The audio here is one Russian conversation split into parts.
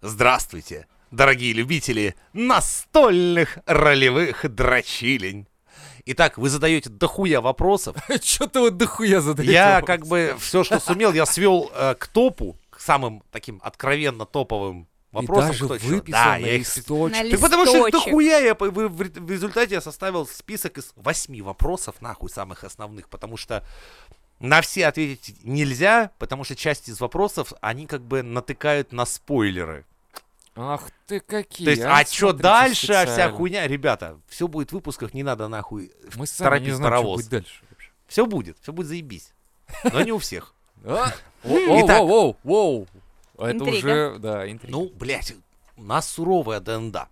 Здравствуйте, дорогие любители настольных ролевых дрочилень. Итак, вы задаете дохуя вопросов. Чё ты вот дохуя задаете? Я как бы все, что сумел, я свел э, к топу, к самым таким откровенно топовым вопросам. даже кто выписал Да, на я их листочек. На Так потому что дохуя я в результате я составил список из восьми вопросов, нахуй, самых основных, потому что на все ответить нельзя, потому что часть из вопросов, они как бы натыкают на спойлеры. Ах ты какие. То есть, а что смотрите дальше, а вся хуйня, ребята, все будет в выпусках, не надо нахуй Мы сами торопить не знаем, паровоз. что будет дальше вообще. Все будет, все будет заебись. Но не у всех. А? Воу, Итак. воу, воу. Это уже, да, интрига. Ну, блядь, у нас суровая ДНД.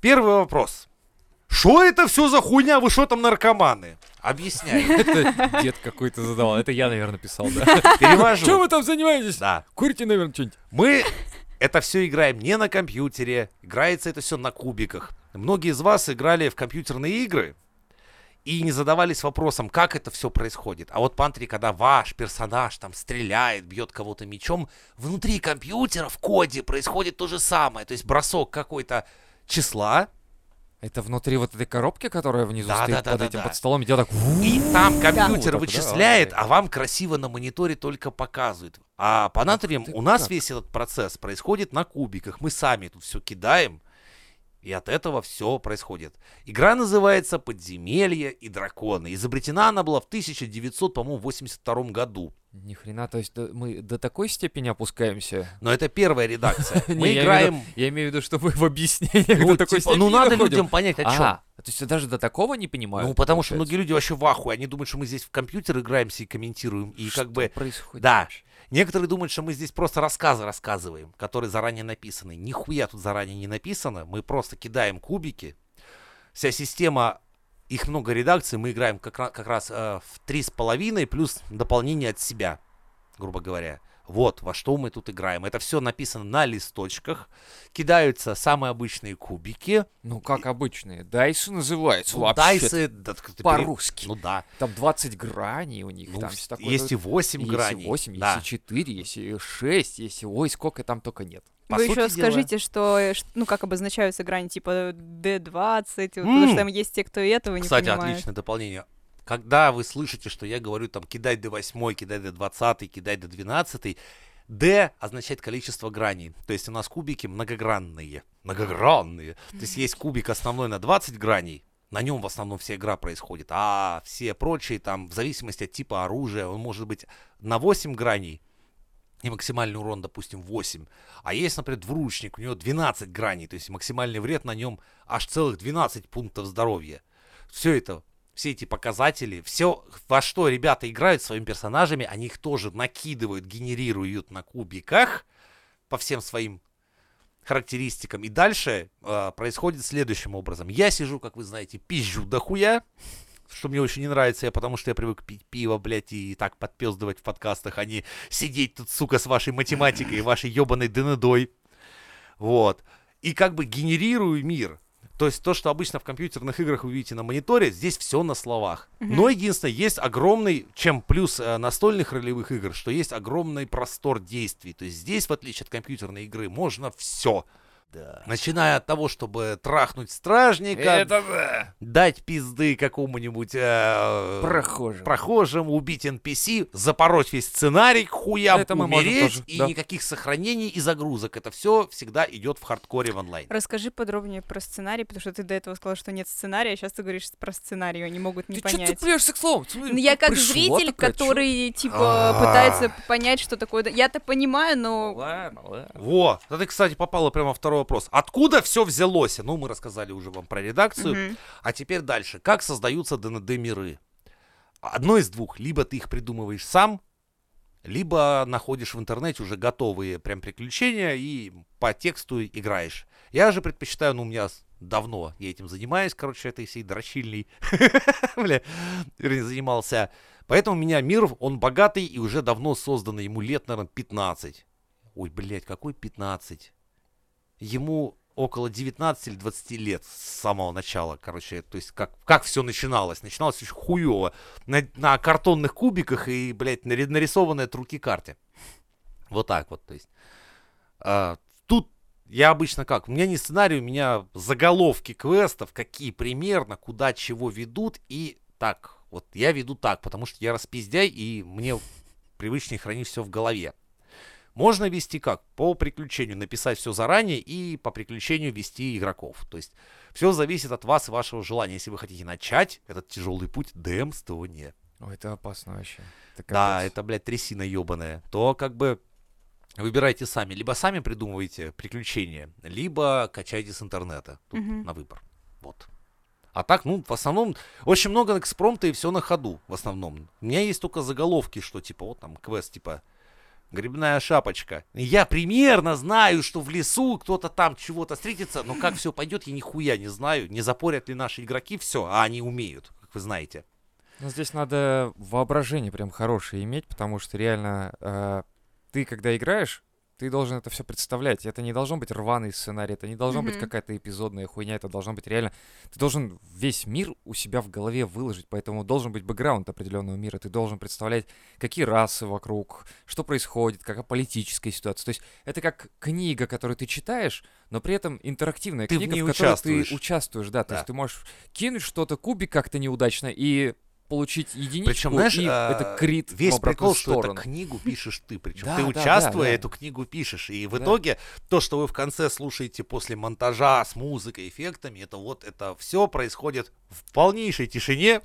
Первый вопрос. Что это все за хуйня? Вы что там наркоманы? Объясняю. Это дед какой-то задавал. Это я, наверное, писал, да. Чем Перевожу. вы там занимаетесь? Да. Курите, наверное, что-нибудь. Мы это все играем не на компьютере, играется это все на кубиках. Многие из вас играли в компьютерные игры и не задавались вопросом, как это все происходит. А вот пантри, когда ваш персонаж там стреляет, бьет кого-то мечом, внутри компьютера в коде происходит то же самое. То есть бросок какой-то числа, Это внутри вот этой коробки, которая внизу Да, стоит да, да, под да, этим да. под столом, и так... И там компьютер так, вычисляет, да, а вам красиво на мониторе только показывает. А по натриям у нас как. весь этот процесс происходит на кубиках. Мы сами тут все кидаем, и от этого все происходит. Игра называется «Подземелье и драконы». Изобретена она была в 1982 году. Ни хрена, то есть мы до такой степени опускаемся. Но это первая редакция. Мы играем... Я имею в виду, что мы в объяснениях Ну, до такой типа, ну степени надо доходим. людям понять, о чем. То есть даже до такого не понимаю. Ну, потому что многие люди вообще в ахуе. Они думают, что мы здесь в компьютер играемся и комментируем. И как бы происходит? Да. Некоторые думают, что мы здесь просто рассказы рассказываем, которые заранее написаны. Нихуя тут заранее не написано. Мы просто кидаем кубики. Вся система, их много редакций, мы играем как, как раз э, в три с половиной плюс дополнение от себя, грубо говоря. Вот во что мы тут играем. Это все написано на листочках. Кидаются самые обычные кубики. Ну, как обычные. Дайсы называются Ну, вообще. дайсы, да, По-русски. Ну да. Там 20 граней у них. Ну, там вс- всё такое. есть и 8 есть граней. и 8, да. есть и 4, есть и 6, есть и... Ой, сколько там только нет. По Вы еще дела- скажите, что, э, ну, как обозначаются грани, типа D20, вот, потому М. что там есть те, кто и этого не Кстати, понимает. отличное дополнение. Когда вы слышите, что я говорю там кидай до 8, кидай до 20, кидай до 12, D означает количество граней. То есть у нас кубики многогранные. Многогранные. То есть есть кубик основной на 20 граней, на нем в основном вся игра происходит. А все прочие там, в зависимости от типа оружия, он может быть на 8 граней, и максимальный урон, допустим, 8. А есть, например, двуручник, у него 12 граней, то есть максимальный вред на нем аж целых 12 пунктов здоровья. Все это, все эти показатели, все, во что ребята играют своими персонажами, они их тоже накидывают, генерируют на кубиках по всем своим характеристикам. И дальше э, происходит следующим образом. Я сижу, как вы знаете, пизжу дохуя, что мне очень не нравится, я потому что я привык пить пиво, блядь, и так подпездывать в подкастах, а не сидеть тут, сука, с вашей математикой и вашей ебаной ДНДой. Вот. И как бы генерирую мир. То есть то, что обычно в компьютерных играх вы видите на мониторе, здесь все на словах. Но единственное, есть огромный, чем плюс э, настольных ролевых игр, что есть огромный простор действий. То есть здесь, в отличие от компьютерной игры, можно все. Начиная от того, чтобы трахнуть стражника, да. дать пизды какому-нибудь э, Прохожим. прохожему, убить NPC, запороть весь сценарий, к хуям Это мы можем умереть, тоже, и да. никаких сохранений и загрузок. Это все всегда идет в хардкоре в онлайн. Расскажи подробнее про сценарий, потому что ты до этого сказал, что нет сценария, а сейчас ты говоришь про сценарий, они могут не Ты что понять. цепляешься к слову? Смотри, Ну, я как зритель, такая, чё? который, типа, А. пытается понять, что такое... Я-то понимаю, но... Ладно, ладно. Во, да ты, кстати, попала прямо во второй вопрос. Откуда все взялось? Ну, мы рассказали уже вам про редакцию. Мгм. А теперь дальше. Как создаются ДНД миры? Одно из двух. Либо ты их придумываешь сам, либо находишь в интернете уже готовые прям приключения и по тексту играешь. Я же предпочитаю, ну, у меня давно я этим занимаюсь, короче, этой всей дрочильной, бля, вернее, занимался. Поэтому у меня мир, он богатый и уже давно созданный, ему лет, наверное, 15. Ой, блядь, какой 15? Ему около 19 или 20 лет с самого начала, короче, то есть как, как все начиналось. Начиналось очень хуево. На, на картонных кубиках и, блядь, нари- нарисованной от руки карте. Вот так вот, то есть. А, тут я обычно как? У меня не сценарий, у меня заголовки квестов, какие примерно, куда чего ведут, и так, вот я веду так, потому что я распиздяй, и мне привычнее хранить все в голове. Можно вести как? По приключению написать все заранее и по приключению вести игроков. То есть все зависит от вас и вашего желания. Если вы хотите начать этот тяжелый путь, демствование. Ой, это опасно вообще. Это Да, это, блядь, трясина ебаная. То как бы выбирайте сами. Либо сами придумывайте приключения, либо качайте с интернета. Тут Мгм. на выбор. Вот. А так, ну, в основном, очень много экспромта и все на ходу, в основном. У меня есть только заголовки, что, типа, вот там квест, типа, грибная шапочка. Я примерно знаю, что в лесу кто-то там чего-то встретится, но как все пойдет, я нихуя не знаю. Не запорят ли наши игроки все, а они умеют, как вы знаете. Ну, здесь надо воображение прям хорошее иметь, потому что реально э, ты, когда играешь, ты должен это все представлять. Это не должен быть рваный сценарий, это не должно быть Мгм. какая-то эпизодная хуйня, это должно быть реально... Ты должен весь мир у себя в голове выложить, поэтому должен быть бэкграунд определенного мира. Ты должен представлять, какие расы вокруг, что происходит, какая политическая ситуация. То есть это как книга, которую ты читаешь, но при этом интерактивная Ты в книга, ней в которой ты участвуешь. Да, то Да. есть ты можешь кинуть что-то, кубик как-то неудачно, и получить единичку, Причем, знаешь, и а, это крит весь прикол, что сторону. эту книгу пишешь ты. Причем Да, ты да, да, участвуя, да. эту книгу пишешь. И в Да. итоге то, что вы в конце слушаете после монтажа с музыкой, эффектами, это вот это все происходит в полнейшей тишине.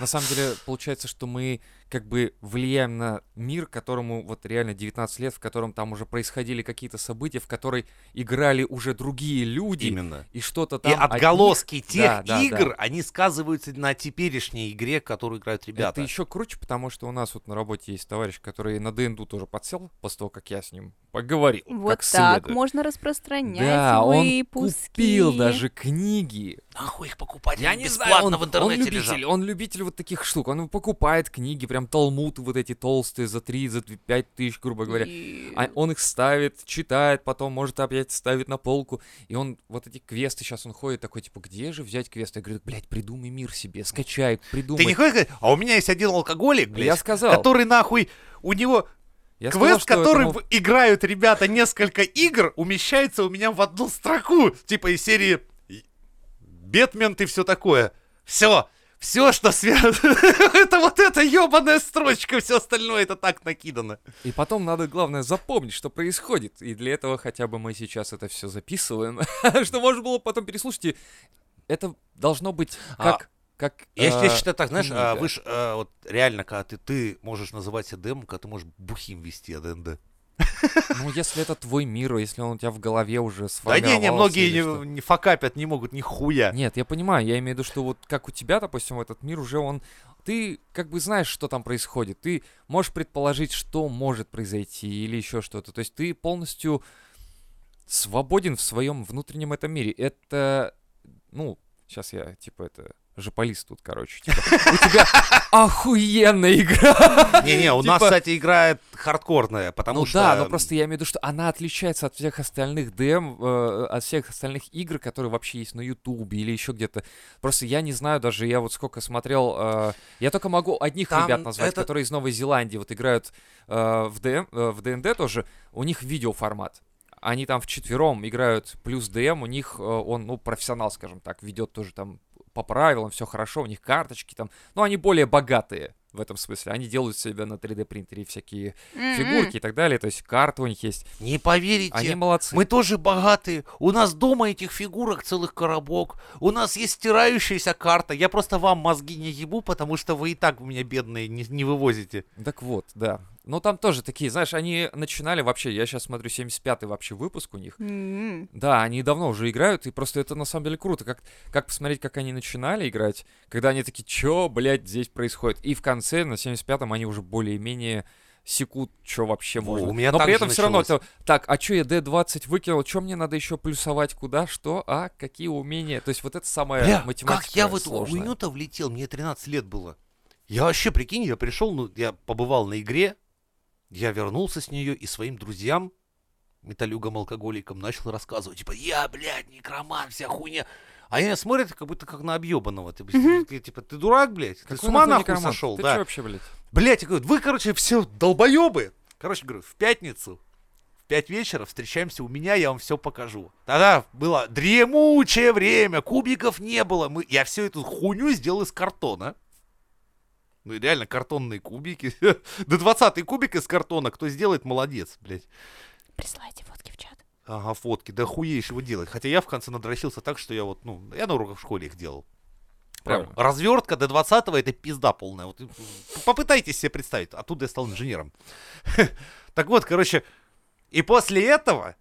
На самом деле, получается, что мы как бы влияем на мир, которому вот реально 19 лет, в котором там уже происходили какие-то события, в которые играли уже другие люди, Именно. и что-то И там от них- отголоски тех Да, да, игр, да. они сказываются на теперешней игре, которую играют ребята. Это еще круче, потому что у нас вот на работе есть товарищ, который на ДНД тоже подсел, после того, как я с ним поговорил. Вот как так следует. можно распространять Да, он выпуски. купил даже книги. Нахуй их покупать? Я не знаю, он, в интернете он любитель, лежат. он любитель вот таких штук. Он покупает книги, прям талмуды вот эти толстые за 3, за 5 тысяч, грубо говоря. И- А он их ставит, читает, потом может опять ставить на полку. И он вот эти квесты, сейчас он ходит такой, типа, где же взять квесты? Я говорю, блядь, придумай мир себе, скачай, придумай. Ты не хочешь сказать, а у меня есть один алкоголик, Я блядь, сказал. который нахуй, у него Я сказал, Квест, что который этому- играют ребята несколько игр, умещается у меня в одну строку. Типа из серии Бэтмен и все такое. Все. Все, что связано. это вот эта ебаная строчка, все остальное это так накидано. И потом надо, главное, запомнить, что происходит. И для этого хотя бы мы сейчас это все записываем, что можно было потом переслушать. И это должно быть А, как... как Я, я э, считаю так, знаешь, а, книга. вы ж, а, вот реально, когда ты, ты можешь называть себя демом, когда ты можешь бухим вести АДНД. Ну, если это твой мир, если он у тебя в голове уже Да сформировался. не, не, многие не, не факапят, не могут нихуя. Нет, я понимаю, я имею в виду, что вот как у тебя, допустим, этот мир уже он... Ты как бы знаешь, что там происходит. Ты можешь предположить, что может произойти или еще что-то. То есть ты полностью свободен в своем внутреннем этом мире. Это, ну, сейчас я, типа, это жополист тут, короче. типа, у тебя охуенная игра. Не-не, у нас, Типа- кстати, играет хардкорная, потому ну что... да, но просто я имею в виду, что она отличается от всех остальных ДМ, э, от всех остальных игр, которые вообще есть на Ютубе или еще где-то. Просто я не знаю даже, я вот сколько смотрел, э, я только могу одних ребят назвать, которые из Новой Зеландии вот играют э, в, в ДНД тоже, у них видеоформат. Они там вчетвером играют плюс ДМ, у них он, ну, профессионал, скажем так, ведет тоже там по правилам, все хорошо, у них карточки там, но они более богатые в этом смысле. Они делают себе на 3D принтере всякие М-м. фигурки и так далее, то есть карты у них есть. Не поверите, Они молодцы. Мы тоже богатые. У нас дома этих фигурок целых коробок. У нас есть стирающаяся карта. Я просто вам мозги не ебу, потому что вы и так у меня бедные не, не вывозите. Так вот, да. Но там тоже такие, знаешь, они начинали вообще, я сейчас смотрю 75-й вообще выпуск у них. М-м. Да, они давно уже играют, и просто это на самом деле круто. Как, как посмотреть, как они начинали играть, когда они такие, чё, блядь, здесь происходит? И в конце, на 75-м, они уже более-менее секут, что вообще Во, можно. у меня Но при этом все равно это, так, а что я D20 выкинул, что мне надо еще плюсовать, куда, что, а, какие умения? То есть вот это самая Бля, математика как я в эту хуйню-то влетел? Мне 13 лет было. Я вообще, прикинь, я пришел, ну, я побывал на игре, я вернулся с нее и своим друзьям, металлюгам-алкоголикам, начал рассказывать, типа, я, блядь, некроман, вся хуйня. А они смотрят, как будто как на объебанного. Мгм. ты, типа, ты дурак, блядь? Ты с Какой ума нахуй некромант? сошел, Ты да? чё вообще, блядь? Блять, я говорю, вы, короче, все долбоебы. Короче, говорю, в пятницу 5 вечера, встречаемся у меня, я вам все покажу. Тогда было дремучее время, кубиков не было. Мы, я всю эту хуйню сделал из картона. Ну и реально картонные кубики. До 20 кубик из картона, кто сделает, молодец, блядь. Присылайте фотки в чат. Ага, фотки, да хуеешь его делать. Хотя я в конце надрочился так, что я вот, ну, я на уроках в школе их делал. Прям Правильно. развертка до 20 это пизда полная. Вот, попытайтесь себе представить. Оттуда я стал инженером. Так вот, короче, и после этого,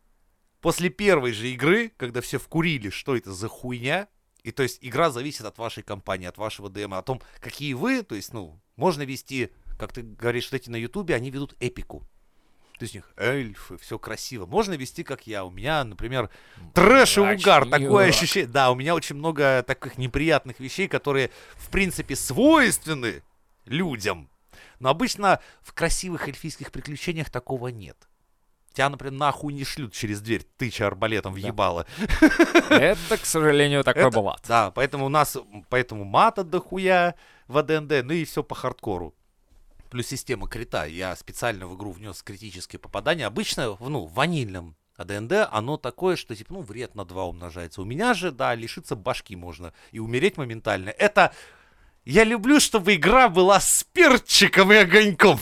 после первой же игры, когда все вкурили, что это за хуйня, и то есть игра зависит от вашей компании, от вашего ДМ, о том, какие вы, то есть, ну, можно вести, как ты говоришь, что эти на Ютубе, они ведут эпику. То есть у них эльфы, все красиво. Можно вести, как я. У меня, например, трэш и угар. Такое ощущение. Да, у меня очень много таких неприятных вещей, которые, в принципе, свойственны людям. Но обычно в красивых эльфийских приключениях такого нет. Тебя, например, нахуй не шлют через дверь, тыча арбалетом в ебало. Это, к сожалению, такое бывает. Да, поэтому у нас, поэтому мата дохуя в АДНД, ну и все по хардкору. Плюс система крита. Я специально в игру внес критические попадания. Обычно, в, ну, в ванильном АДНД оно такое, что типа, ну, вред на 2 умножается. У меня же, да, лишиться башки можно и умереть моментально. Это... Я люблю, чтобы игра была с перчиком и огоньком.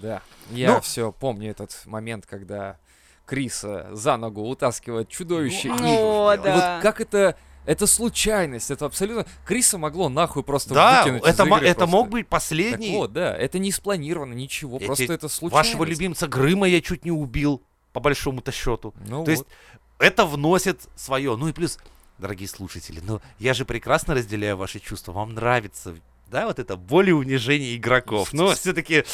Да. Я Ну- все помню этот момент, когда Криса за ногу утаскивает чудовище. Ну, и- О, И да. Вот как это... Это случайность, это абсолютно... Криса могло нахуй просто Да, выкинуть из это, мо- игры это просто. мог быть Так последний. вот, да, это не спланировано, ничего, Я просто это случайность. Вашего любимца Грыма я чуть не убил, по большому-то счету. Ну То есть вот. это вносит свое. Ну и плюс, дорогие слушатели, ну я же прекрасно разделяю ваши чувства. Вам нравится, да, вот это боль и унижение игроков. Но все-таки,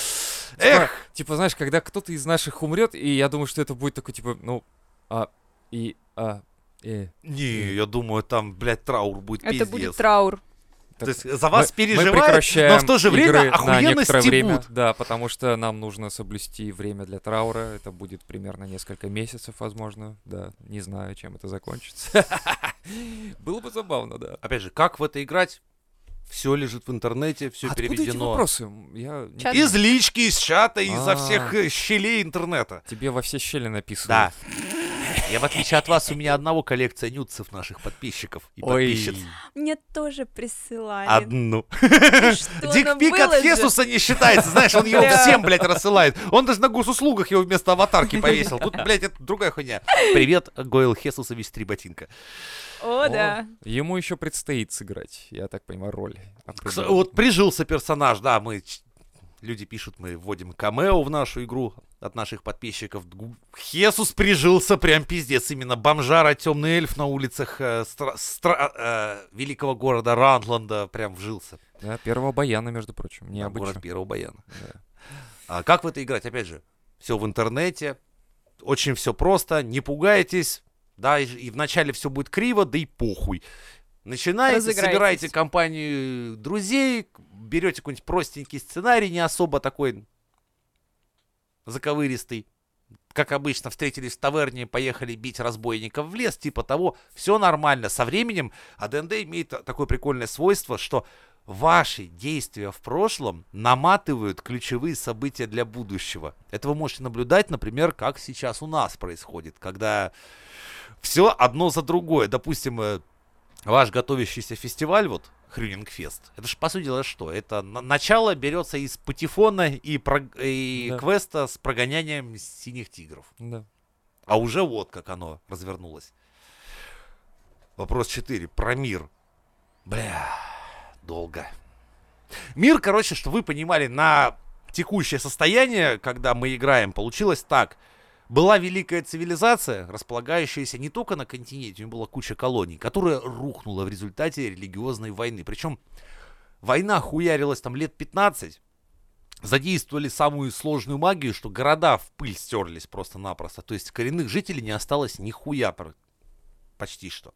Типа, эх, типа, знаешь, когда кто-то из наших умрет, и я думаю, что это будет такой, типа, ну, а, и, а, э. не, я думаю, там, блядь, траур будет Это пиздец. будет траур. То есть за вас мы- переживают, мы прекращаем но в то же время игры на охуенно некоторое время, стебут. да, потому что нам нужно соблюсти время для траура. Это будет примерно несколько месяцев, возможно, да. Не знаю, чем это закончится. Было бы забавно, да. Опять же, как в это играть? Все лежит в интернете, все Откуда эти переведено. вопросы? Я Чат. Из лички, из чата, изо А. всех э, щелей интернета. Тебе во все щели написано. Да. Я, в отличие от вас, у меня одного коллекция нюцев наших подписчиков и Ой, подписчиц. Мне тоже присылали. Одну. Ну Дикпик от же. Фесуса не считается, знаешь, он его всем, блядь, рассылает. Он даже на госуслугах его вместо аватарки повесил. Тут, блядь, это другая хуйня. Привет, Гойл Хесусович Три ботинка. О, О, да. Ему еще предстоит сыграть, я так понимаю, роль. Вот прижился персонаж, да, мы... Люди пишут, мы вводим камео в нашу игру от наших подписчиков. Хесус прижился прям пиздец. Именно бомжара, темный эльф на улицах э, стра- стра- э, великого города Рандланда прям вжился. Да, первого баяна, между прочим, Да, необычно. город первого баяна. Да. А как в это играть? Опять же, все в интернете, очень все просто, не пугайтесь, да, и, и вначале все будет криво, да и похуй. Начинаете, собираете компанию друзей, берете какой-нибудь простенький сценарий, не особо такой заковыристый. Как обычно, встретились в таверне, поехали бить разбойников в лес, типа того, все нормально. Со временем АДНД имеет та- такое прикольное свойство, что ваши действия в прошлом наматывают ключевые события для будущего. Это вы можете наблюдать, например, как сейчас у нас происходит, когда все одно за другое. Допустим, э, ваш готовящийся фестиваль, вот, Хрюнингфест, это же, по сути дела, что? Это на- начало берется из патефона и, прог- и Да. квеста с прогонянием синих тигров. Да. А уже вот как оно развернулось. Вопрос 4. Про мир. Бля, долго. Мир, короче, что вы понимали, на текущее состояние, когда мы играем, получилось так. Была великая цивилизация, располагающаяся не только на континенте, у нее была куча колоний, которая рухнула в результате религиозной войны. Причем война хуярилась там лет 15, задействовали самую сложную магию, что города в пыль стерлись просто-напросто. То есть коренных жителей не осталось нихуя почти что.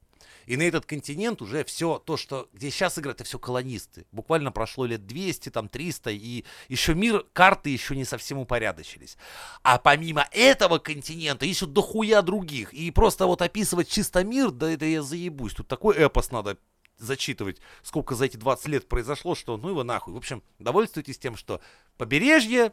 И на этот континент уже все то, что где сейчас играют, это все колонисты. Буквально прошло лет 200, там 300, и еще мир, карты еще не совсем упорядочились. А помимо этого континента еще дохуя других. И просто вот описывать чисто мир, да это я заебусь. Тут такой эпос надо зачитывать, сколько за эти 20 лет произошло, что ну его нахуй. В общем, довольствуйтесь тем, что побережье,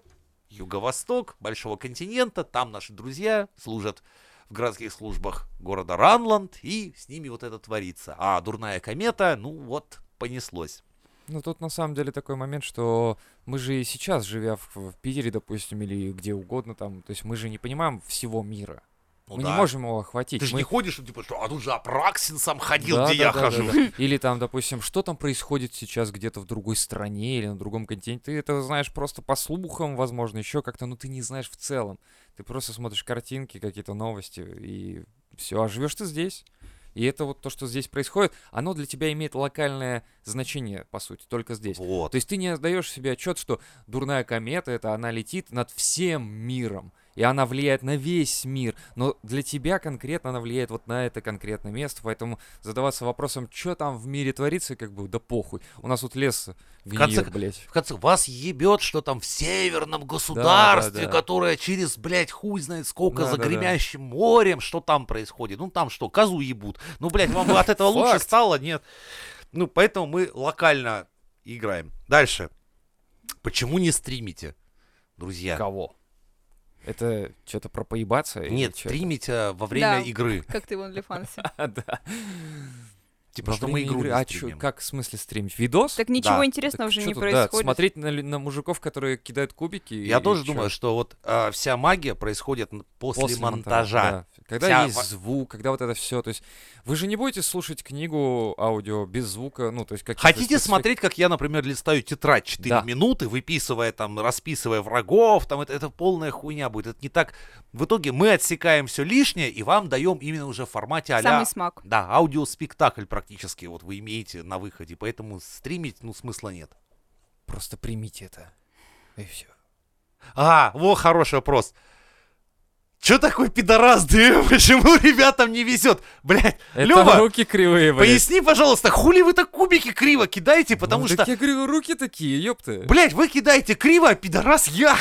юго-восток большого континента, там наши друзья служат в городских службах города Ранланд, и с ними вот это творится. А дурная комета, ну вот, понеслось. Ну, тут на самом деле такой момент, что мы же и сейчас, живя в, в Питере, допустим, или где угодно там, то есть мы же не понимаем всего мира. Ну мы да. не можем его охватить. Ты же Мы- не ходишь, ну, типа, что, а тут же Апраксин сам ходил, Да, где да, я да, да, хожу. да. Или там, допустим, что там происходит сейчас где-то в другой стране или на другом континенте. Ты это знаешь просто по слухам, возможно, еще как-то, но ты не знаешь в целом. Ты просто смотришь картинки, какие-то новости, и все, а живешь ты здесь. И это вот то, что здесь происходит, оно для тебя имеет локальное значение, по сути, только здесь. Вот. То есть ты не отдаешь себе отчет, что дурная комета это она летит над всем миром, и она влияет на весь мир. Но для тебя конкретно она влияет вот на это конкретное место, поэтому задаваться вопросом, что там в мире творится, как бы, да похуй. У нас вот лес конце гниет, блядь. В конце, вас ебет, что там в северном государстве, да. которое через, блядь, хуй знает сколько Да, за да, да. гремящим морем, что там происходит. Ну там что, козу ебут. Ну, блядь, вам от этого лучше стало? Нет. Ну, поэтому мы локально играем. Дальше. Почему не стримите, друзья? Кого? Это что-то про поебаться? или Нет, это? стримите во время Да. игры. Как ты в OnlyFans. Да. Типа, Во что мы игру игры. не А чё, как в смысле стримить? Видос? Так ничего Да. интересного Так уже не тут, да, происходит. смотреть на, на мужиков, которые кидают кубики. Я и тоже чё? думаю, что вот а, вся магия происходит н- после, монтажа, монтажа. да. Когда Вся есть звук, когда вот это все. То есть вы же не будете слушать книгу аудио без звука, ну, то есть как Хотите смотреть, как я, например, листаю тетрадь 4 Да. минуты, выписывая там, расписывая врагов, там это, это полная хуйня будет. Это не так. В итоге мы отсекаем все лишнее и вам даем именно уже в формате а Самый смак. Да, аудиоспектакль практически вот вы имеете на выходе, поэтому стримить, ну, смысла нет. Просто примите это. И все. А, во, хороший вопрос. Чё такой пидорас, ты? Почему ребятам не везет? Блять, Это Лёва, руки кривые, блядь. поясни, пожалуйста, хули вы так кубики криво кидаете, потому Ну, что... так я говорю, руки такие, ёпты. Блять, вы кидаете криво, а пидорас я.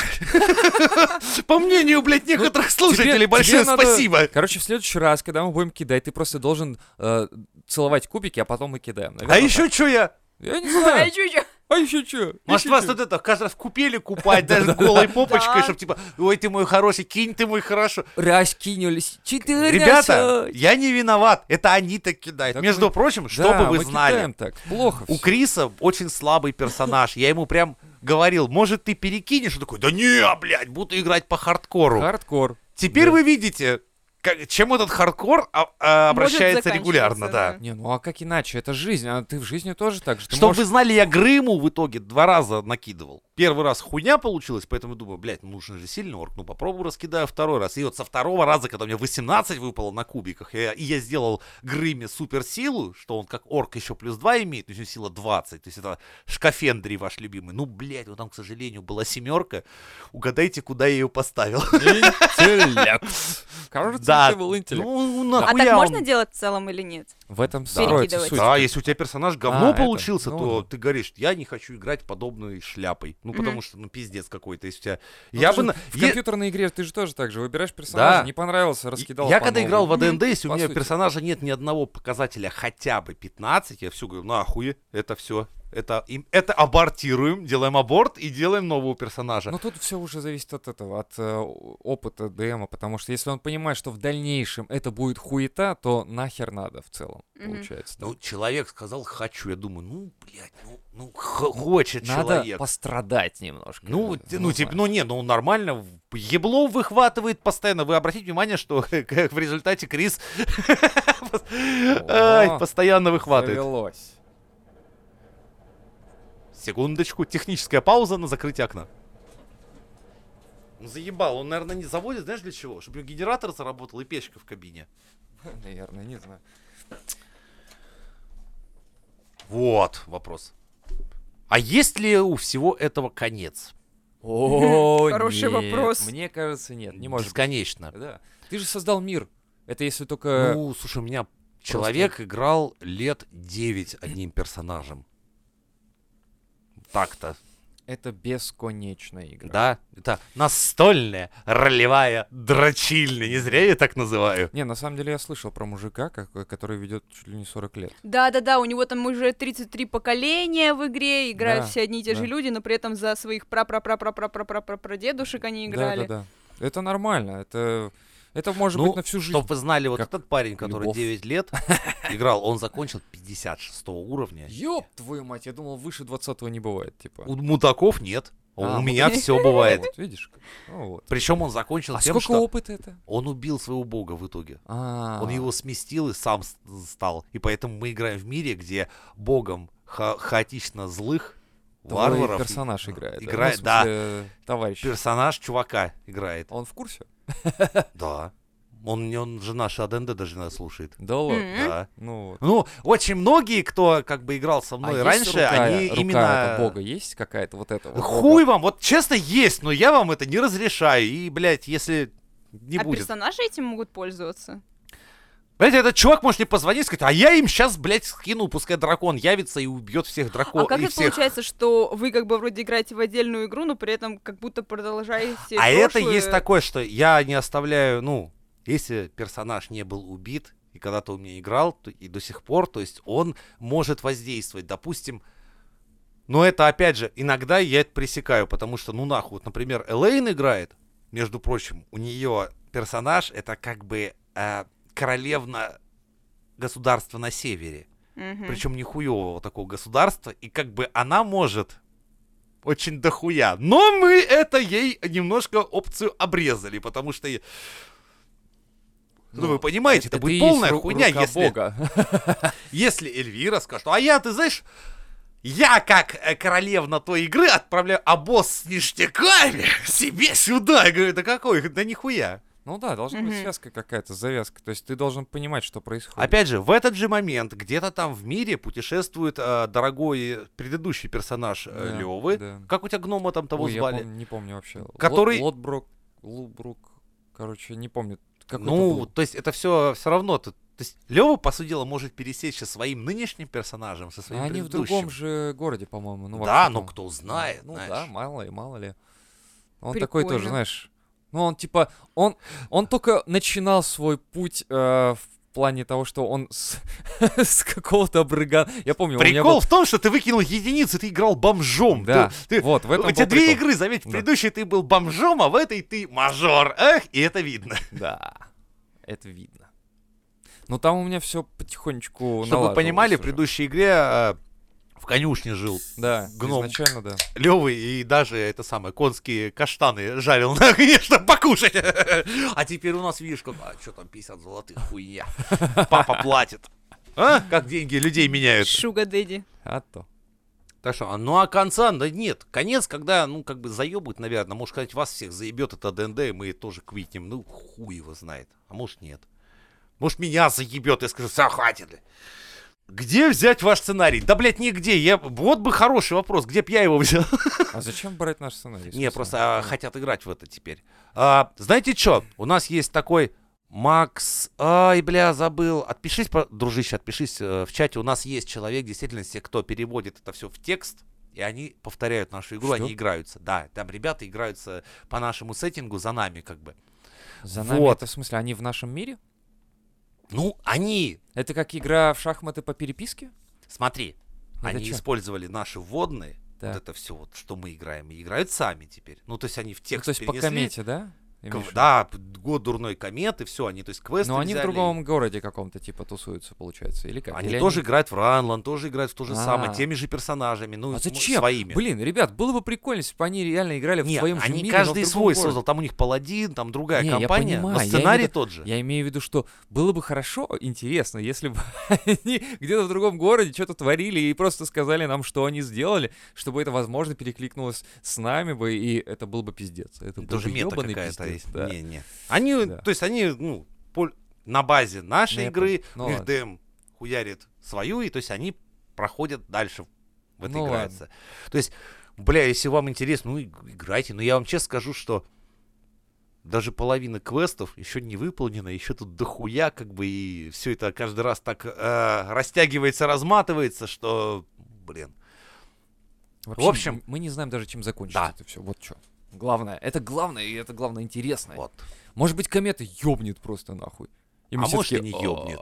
По мнению, блядь, некоторых слушателей, большое спасибо. Короче, в следующий раз, когда мы будем кидать, ты просто должен э, целовать кубики, а потом мы кидаем. А еще что я? Я не А знаю. чё-чё? А еще что? Может, вас тут это каждый раз в купели купать, даже голой попочкой, чтобы типа, ой, ты мой хороший, кинь ты мой хороший. Раскинулись. Четыре Ребята, я не виноват, это они так кидают. Между прочим, чтобы вы знали. Плохо у. Криса очень слабый персонаж. Я ему прям говорил, может, ты перекинешь? Он такой, да не, блядь, буду играть по хардкору. Хардкор. Теперь да. вы видите, как- чем этот хардкор а, а, обращается регулярно, заканчиваться, да. Не, ну а как иначе? Это жизнь, а ты в жизни тоже так же. Ты Чтобы можешь- вы знали, я Грыму в итоге два раза накидывал. Первый раз хуйня получилась, поэтому думаю, блядь, ну нужно же сильный орк. Ну попробую раскидаю второй раз. И вот со второго раза, когда у меня 18 выпало на кубиках, я- и я сделал Грыме суперсилу, что он как орк еще плюс 2 имеет, то есть у него сила 20. То есть это Шкафендри ваш любимый. Ну, блядь, вот там, к сожалению, была семерка. Угадайте, куда я ее поставил. Интеллект. Кажется, Да. это был интеллект. Ну, А нахуя так он- можно делать в целом или нет? В этом Да. строится Перекидывать. суть. Да, если у тебя персонаж говно А, это, получился, ну то да. ты говоришь, я не хочу играть подобной шляпой. Ну, потому что, ну, пиздец какой-то. Если у тебя... Ну, я бы... же В компьютерной игре ты же тоже так же выбираешь персонажа, Да. не понравился, раскидал. Я по когда играл в. AD&D, если у По меня сути. персонажа нет ни одного показателя хотя бы 15, я все говорю, нахуй, это все. Это, им, это абортируем, делаем аборт и делаем нового персонажа. Но тут все уже зависит от этого, от э, опыта ДМа, потому что если он понимает, что в дальнейшем это будет хуета, то нахер надо в целом, Мгм. получается. да. Ну, человек сказал «хочу», я думаю, ну, блядь, ну, ну х- хочет надо человек. пострадать немножко. Ну, те- ну, типа, ну, не, ну, нормально, ебло выхватывает постоянно. Вы обратите внимание, что как в результате Крис постоянно выхватывает. Завелось. Секундочку, техническая пауза на закрытие окна. Ну, заебал, он, наверное, не заводит, знаешь, для чего? Чтобы у него генератор заработал и печка в кабине. Наверное, не знаю. Вот вопрос. А есть ли у всего этого конец? О, Хороший нет, вопрос. Мне кажется, нет, не может быть. Бесконечно. Да. Ты же создал мир. Это если только... Ну, слушай, у меня человек играл лет 9 одним персонажем. Так-то. это бесконечная игра. Да, это настольная ролевая дрочильня. Не зря я так называю. Не, на самом деле я слышал про мужика, который ведет чуть ли не 40 лет. Да-да-да, у него там уже 33 поколения в игре, играют Да, все одни и те же да. люди, но при этом за своих пра-пра-пра-пра-пра-пра-пра-прадедушек они играли. Да, да, да. Это нормально. Это, это может Ну, быть на всю жизнь. Чтоб вы знали, вот Как этот парень, который любовь. 9 лет играл, он закончил 56 уровня. Ёб твою мать, я думал, выше 20 не бывает, типа. У мудаков нет. А, у меня все бывает. Вот, видишь? Ну вот. Причем он закончил А тем, сколько что опыта это? он убил своего бога в итоге. А, Он его сместил и сам стал. И поэтому мы играем в мире, где богом ха- хаотично злых твой варваров. персонаж играет. Ну, Играет, да. Товарищ. Персонаж чувака играет. Он в курсе? Да. Он, он же наши АДНД даже иногда слушает. Да ладно. М. Да. Ну вот. Ну, очень многие, кто как бы играл со А мной есть раньше, рука- они рука именно... этого бога есть какая-то вот эта вот Хуй вам, вот честно есть, но я вам это не разрешаю. И, блядь, если не а будет. персонажи этим могут пользоваться? Знаете, этот чувак может мне позвонить и сказать, а я им сейчас, блядь, скину, пускай дракон явится и убьет всех драконов. а как это всех. получается, что вы как бы вроде играете в отдельную игру, но при этом как будто продолжаете А это прошлое? есть такое, что я не оставляю, ну, если персонаж не был убит и когда-то у меня играл, то и до сих пор, то есть он может воздействовать, допустим, но это, опять же, иногда я это пресекаю, потому что, ну нахуй, вот, например, Элейн играет, между прочим, у нее персонаж, это как бы э, королевна государства на севере, Мгм. причем нихуевого такого государства, и как бы она может очень дохуя. Но мы это ей немножко опцию обрезали, потому что... я- Ну, вы понимаете, это, и будет полная ру- хуйня, рука если, бога. если Эльвира скажет, а я, ты знаешь, я как э, королевна той игры отправляю обоз с ништяками себе сюда. Я говорю, да какой? Да нихуя. Ну да, должна быть связка какая-то, завязка. То есть ты должен понимать, что происходит. Опять же, в этот же момент где-то там в мире путешествует э, дорогой предыдущий персонаж э, Да, Лёвы. да. Как у тебя гнома там того Ой, я звали? пом- не помню вообще. Лот- Который- Лотбрук, Лубрук, короче, не помню. Как это ну, было. то есть это все все равно. То, то есть Лева, по сути дела, может пересечься своим нынешним персонажем со своим А они в предыдущим. другом же городе, по-моему. Ну, да, вообще, но ну. кто знает, Ну знаешь. да, мало ли, мало ли. Он такой тоже, Прикольно. знаешь. Ну, он типа, он, он только начинал свой путь э, в плане того, что он с, с какого-то обрыгана. Я помню, Прикол был... в том, что ты выкинул единицы, ты играл бомжом. Да, Ты- ты- вот, в этом у тебя две прикол. игры, заметь, в Да. предыдущей ты был бомжом, а в этой ты мажор. Эх, и это видно. Да, это видно. Но там у меня все потихонечку Чтобы вы понимали, в предыдущей игре э, в конюшне жил Да, гном. изначально, да. Левый и даже это самое, конские каштаны жарил на огне, чтобы покушать. А теперь у нас, видишь, как, а что там 50 золотых, хуйня. Папа платит. А? Как деньги людей меняют. Шуга Дэдди. А то. Так что, а, ну а конца, да нет. Конец, когда, ну, как бы заебают, наверное. Может, сказать, вас всех заебет это ДНД, и мы тоже квитнем. Ну, хуй его знает. А может, нет. Может, меня заебет, я скажу, все, хватит. Где взять ваш сценарий? Да, блядь, нигде. Я... Вот бы хороший вопрос, где б я его взял? А зачем брать наш сценарий? Не, просто а, хотят играть в это теперь. А, знаете что? У нас есть такой Макс... Ай, бля, забыл. Отпишись, дружище, отпишись э, в чате. У нас есть человек, действительно, те, кто переводит это все в текст, и они повторяют нашу игру, Что? они играются. Да, там ребята играются по нашему сеттингу за нами, как бы. За нами Вот. это в смысле, они в нашем мире? Ну, они... Это как игра в шахматы по переписке? Смотри, Это они чё? использовали наши вводные, Так. вот это все, вот, что мы играем, и играют сами теперь. Ну, то есть они в Ну, текст то есть по перенесли. комете, да? К- в? Да, год дурной кометы, все, они, то есть квесты Но они в взяли. другом городе каком-то типа тусуются, получается, или как? Они Или тоже играют в Ранлан, тоже играют в то же самое, А. теми же персонажами, ну, А зачем? своими. Блин, ребят, было бы прикольно, если бы они реально играли в Нет, твоем же они мире, но в каждый свой городе. создал, там у них паладин, там другая Не, я компания, понимаю, но я сценарий в виду- тот же. Я имею в виду, что было бы хорошо, интересно, если бы они где-то в другом городе что-то творили и просто сказали нам, что они сделали, чтобы это, возможно, перекликнулось с нами бы, и это был бы пиздец. Это был Тоже бы мета какая-то есть. да. Не, не. Они, Да. то есть они, ну, пол- на базе нашей я игры. Ну, у них ладно. ДМ хуярит свою, и то есть они проходят дальше в это Ну, играется. То есть, бля, если вам интересно, ну, играйте, но я вам честно скажу, что даже половина квестов еще не выполнена, еще тут дохуя, как бы, и все это каждый раз так э, растягивается, разматывается, что, блин. Вообще, общем- м- мы не знаем даже, чем закончить Да. это все. Вот что. Главное. Это главное, и это главное интересное. Вот. Может быть, комета ёбнет просто нахуй. И А может, и не «О, ёбнет.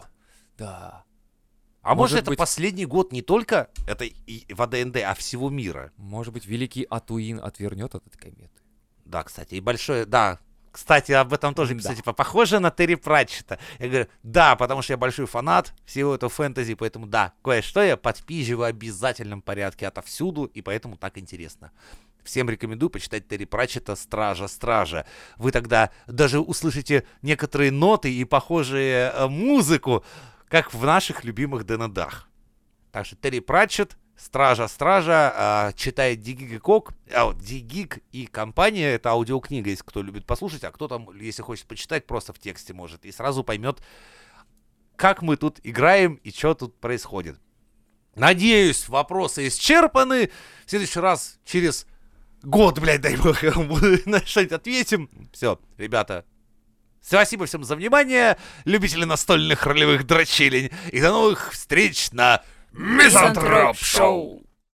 Да. А может, Может это быть- последний год не только это и в АДНД, а всего мира. Может быть, великий Атуин отвернет от этой кометы. Да, кстати, и большое, да. Кстати, об этом тоже Да. писать, типа, похоже на Терри Пратчета. Я говорю, да, потому что я большой фанат всего этого фэнтези, поэтому да, кое-что я подпизживаю в обязательном порядке отовсюду, и поэтому так интересно. Всем рекомендую почитать Терри Пратчета «Стража, стража». Вы тогда даже услышите некоторые ноты и похожие э, музыку, как в наших любимых ДНДах. Так что Терри Пратчет, Стража, Стража, а, читает Дигиг и Кок, а Дигиг и компания, это аудиокнига, если кто любит послушать, а кто там, если хочет почитать, просто в тексте может, и сразу поймет, как мы тут играем и что тут происходит. Надеюсь, вопросы исчерпаны. В следующий раз через год, блядь, дай бог, на что-нибудь ответим. Все, ребята, спасибо всем за внимание, любители настольных ролевых дрочелень, и до новых встреч на Мизантроп Шоу!